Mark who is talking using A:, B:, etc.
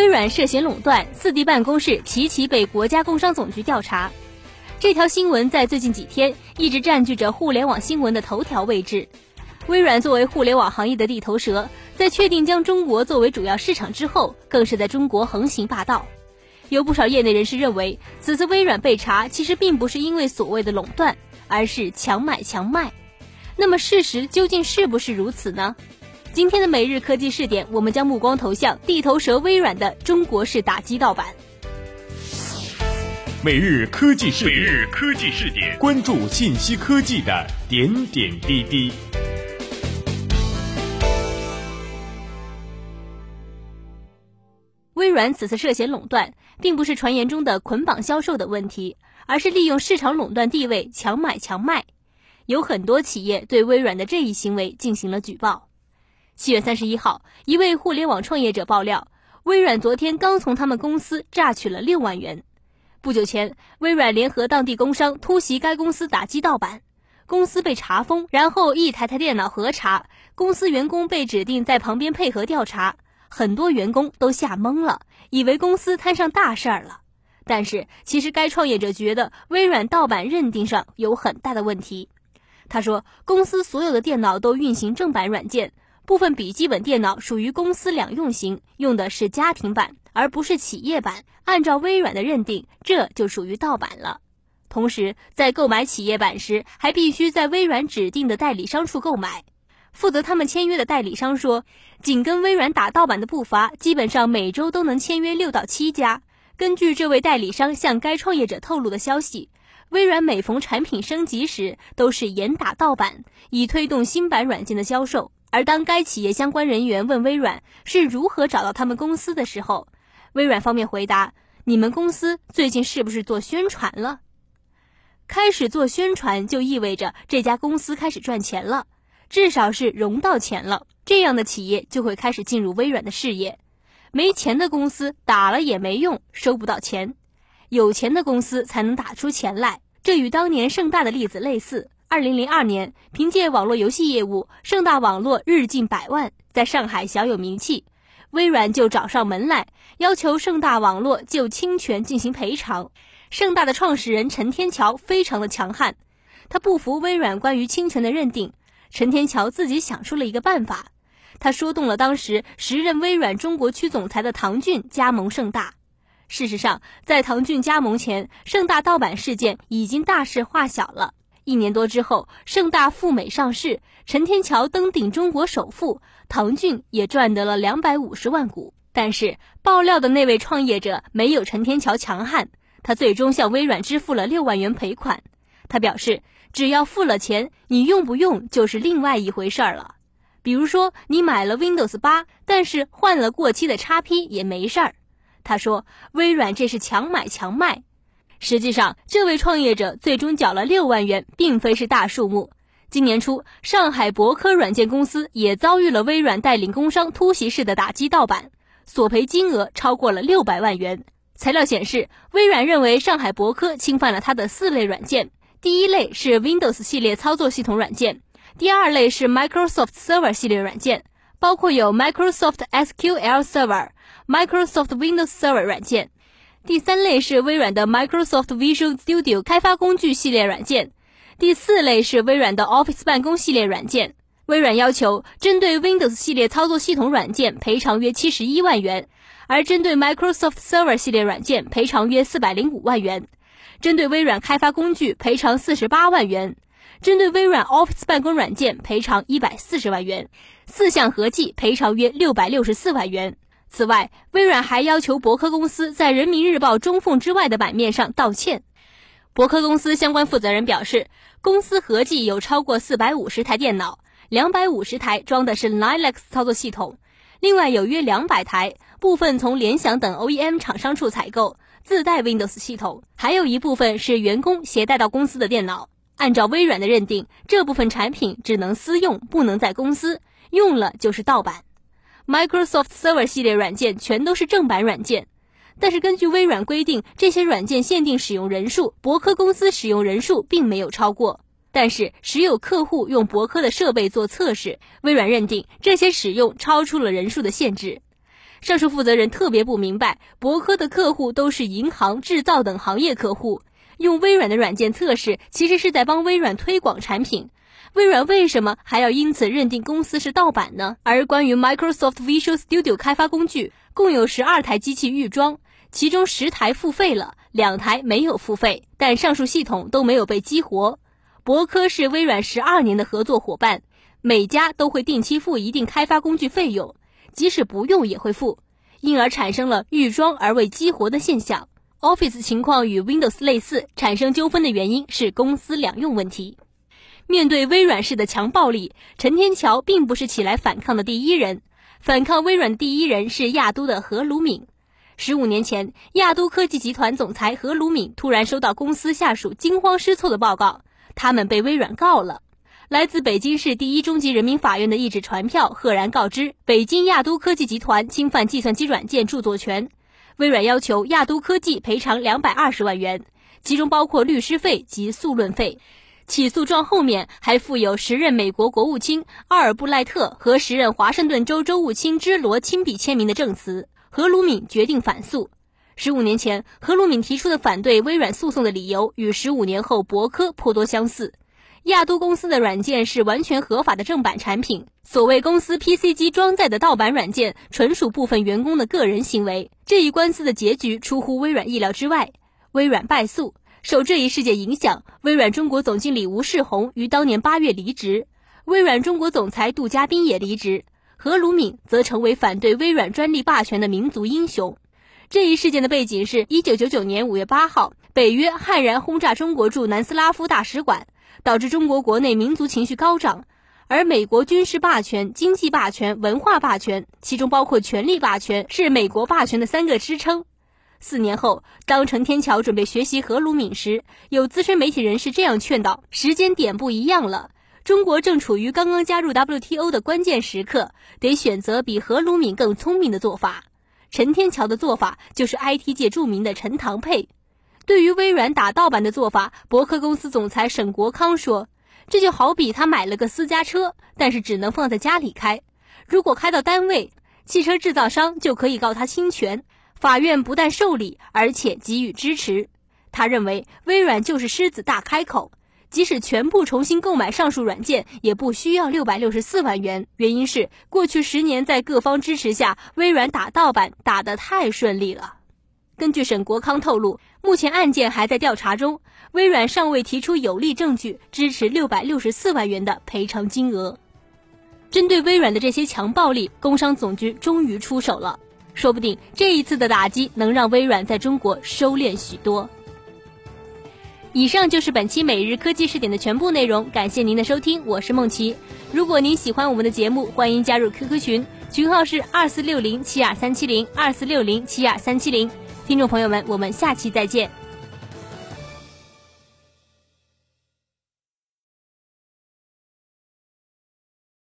A: 微软涉嫌垄断，四地办公室齐齐被国家工商总局调查。这条新闻在最近几天一直占据着互联网新闻的头条位置。微软作为互联网行业的地头蛇，在确定将中国作为主要市场之后，更是在中国横行霸道。有不少业内人士认为，此次微软被查其实并不是因为所谓的垄断，而是强买强卖。那么事实究竟是不是如此呢？今天的每日科技试点，我们将目光投向地头蛇微软的中国式打击盗版。
B: 每日科技试点，
C: 每日科技试点，
B: 关注信息科技的点点滴滴。
A: 微软此次涉嫌垄断，并不是传言中的捆绑销售的问题，而是利用市场垄断地位强买强卖。有很多企业对微软的这一行为进行了举报。七月三十一号，一位互联网创业者爆料，微软昨天刚从他们公司榨取了六万元。不久前，微软联合当地工商突袭该公司打击盗版，公司被查封，然后一台台电脑核查，公司员工被指定在旁边配合调查，很多员工都吓懵了，以为公司摊上大事儿了。但是，其实该创业者觉得微软盗版认定上有很大的问题。他说，公司所有的电脑都运行正版软件。部分笔记本电脑属于公司两用型，用的是家庭版，而不是企业版。按照微软的认定，这就属于盗版了。同时，在购买企业版时，还必须在微软指定的代理商处购买。负责他们签约的代理商说，紧跟微软打盗版的步伐，基本上每周都能签约六到七家。根据这位代理商向该创业者透露的消息，微软每逢产品升级时，都是严打盗版，以推动新版软件的销售。而当该企业相关人员问微软是如何找到他们公司的时候，微软方面回答：“你们公司最近是不是做宣传了？开始做宣传就意味着这家公司开始赚钱了，至少是融到钱了。这样的企业就会开始进入微软的视野。没钱的公司打了也没用，收不到钱；有钱的公司才能打出钱来。这与当年盛大的例子类似。”二零零二年，凭借网络游戏业务，盛大网络日进百万，在上海小有名气。微软就找上门来，要求盛大网络就侵权进行赔偿。盛大的创始人陈天桥非常的强悍，他不服微软关于侵权的认定。陈天桥自己想出了一个办法，他说动了当时时任微软中国区总裁的唐骏加盟盛大。事实上，在唐骏加盟前，盛大盗版事件已经大事化小了。一年多之后，盛大赴美上市，陈天桥登顶中国首富，唐骏也赚得了两百五十万股。但是爆料的那位创业者没有陈天桥强悍，他最终向微软支付了六万元赔款。他表示，只要付了钱，你用不用就是另外一回事儿了。比如说，你买了 Windows 八，但是换了过期的 XP 也没事儿。他说，微软这是强买强卖。实际上，这位创业者最终缴了六万元，并非是大数目。今年初，上海博科软件公司也遭遇了微软带领工商突袭式的打击盗版，索赔金额超过了六百万元。材料显示，微软认为上海博科侵犯了它的四类软件：第一类是 Windows 系列操作系统软件，第二类是 Microsoft Server 系列软件，包括有 Microsoft SQL Server、Microsoft Windows Server 软件。第三类是微软的 Microsoft Visual Studio 开发工具系列软件，第四类是微软的 Office 办公系列软件。微软要求针对 Windows 系列操作系统软件赔偿约七十一万元，而针对 Microsoft Server 系列软件赔偿约四百零五万元，针对微软开发工具赔偿四十八万元，针对微软 Office 办公软件赔偿一百四十万元，四项合计赔偿约六百六十四万元。此外，微软还要求博科公司在人民日报中缝之外的版面上道歉。博科公司相关负责人表示，公司合计有超过四百五十台电脑，两百五十台装的是 Linux 操作系统，另外有约两百台，部分从联想等 OEM 厂商处采购，自带 Windows 系统，还有一部分是员工携带到公司的电脑。按照微软的认定，这部分产品只能私用，不能在公司用了就是盗版。Microsoft Server 系列软件全都是正版软件，但是根据微软规定，这些软件限定使用人数，博科公司使用人数并没有超过。但是时有客户用博科的设备做测试，微软认定这些使用超出了人数的限制。上述负责人特别不明白，博科的客户都是银行、制造等行业客户，用微软的软件测试，其实是在帮微软推广产品。微软为什么还要因此认定公司是盗版呢？而关于 Microsoft Visual Studio 开发工具，共有十二台机器预装，其中十台付费了，两台没有付费，但上述系统都没有被激活。博科是微软十二年的合作伙伴，每家都会定期付一定开发工具费用。即使不用也会付，因而产生了预装而未激活的现象。Office 情况与 Windows 类似，产生纠纷的原因是公司两用问题。面对微软式的强暴力，陈天桥并不是起来反抗的第一人。反抗微软第一人是亚都的何鲁敏。十五年前，亚都科技集团总裁何鲁敏突然收到公司下属惊慌失措的报告，他们被微软告了。来自北京市第一中级人民法院的一纸传票，赫然告知北京亚都科技集团侵犯计算机软件著作权，微软要求亚都科技赔偿两百二十万元，其中包括律师费及诉论费。起诉状后面还附有时任美国国务卿阿尔布赖特和时任华盛顿州州务卿芝罗亲笔签名的证词。何鲁敏决定反诉。十五年前，何鲁敏提出的反对微软诉讼的理由与十五年后博科颇多相似。亚都公司的软件是完全合法的正版产品，所谓公司 PC 机装载的盗版软件，纯属部分员工的个人行为。这一官司的结局出乎微软意料之外，微软败诉。受这一事件影响，微软中国总经理吴世宏于当年八月离职，微软中国总裁杜嘉斌也离职，何鲁敏则成为反对微软专利霸权的民族英雄。这一事件的背景是一九九九年五月八号，北约悍然轰炸中国驻南斯拉夫大使馆。导致中国国内民族情绪高涨，而美国军事霸权、经济霸权、文化霸权，其中包括权力霸权，是美国霸权的三个支撑。四年后，当陈天桥准备学习何鲁敏时，有资深媒体人士这样劝导：时间点不一样了，中国正处于刚刚加入 WTO 的关键时刻，得选择比何鲁敏更聪明的做法。陈天桥的做法就是 IT 界著名的陈唐配。对于微软打盗版的做法，博客公司总裁沈国康说：“这就好比他买了个私家车，但是只能放在家里开。如果开到单位，汽车制造商就可以告他侵权。法院不但受理，而且给予支持。他认为微软就是狮子大开口，即使全部重新购买上述软件，也不需要六百六十四万元。原因是过去十年在各方支持下，微软打盗版打得太顺利了。”根据沈国康透露，目前案件还在调查中，微软尚未提出有力证据支持六百六十四万元的赔偿金额。针对微软的这些强暴力，工商总局终于出手了，说不定这一次的打击能让微软在中国收敛许多。以上就是本期每日科技视点的全部内容，感谢您的收听，我是梦琪。如果您喜欢我们的节目，欢迎加入 QQ 群，群号是二四六零七二三七零二四六零七二三七零。听众朋友们，我们下期再见。